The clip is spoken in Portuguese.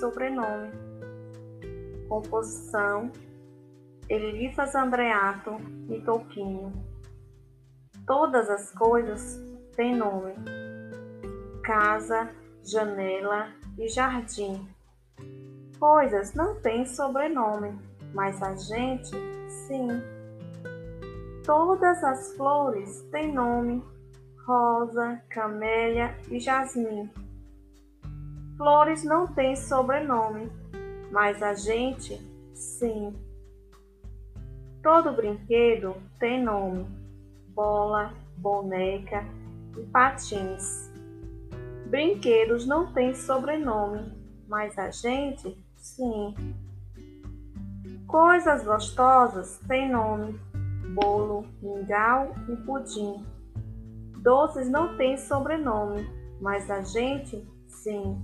sobrenome. Composição Elifas Andreato e Touquinho. Todas as coisas têm nome. Casa, janela e jardim. Coisas não têm sobrenome, mas a gente, sim. Todas as flores têm nome: rosa, camélia e jasmim. Flores não têm sobrenome, mas a gente, sim. Todo brinquedo tem nome: bola, boneca e patins. Brinquedos não têm sobrenome, mas a gente, sim. Coisas gostosas têm nome: bolo, mingau e pudim. Doces não têm sobrenome, mas a gente, sim.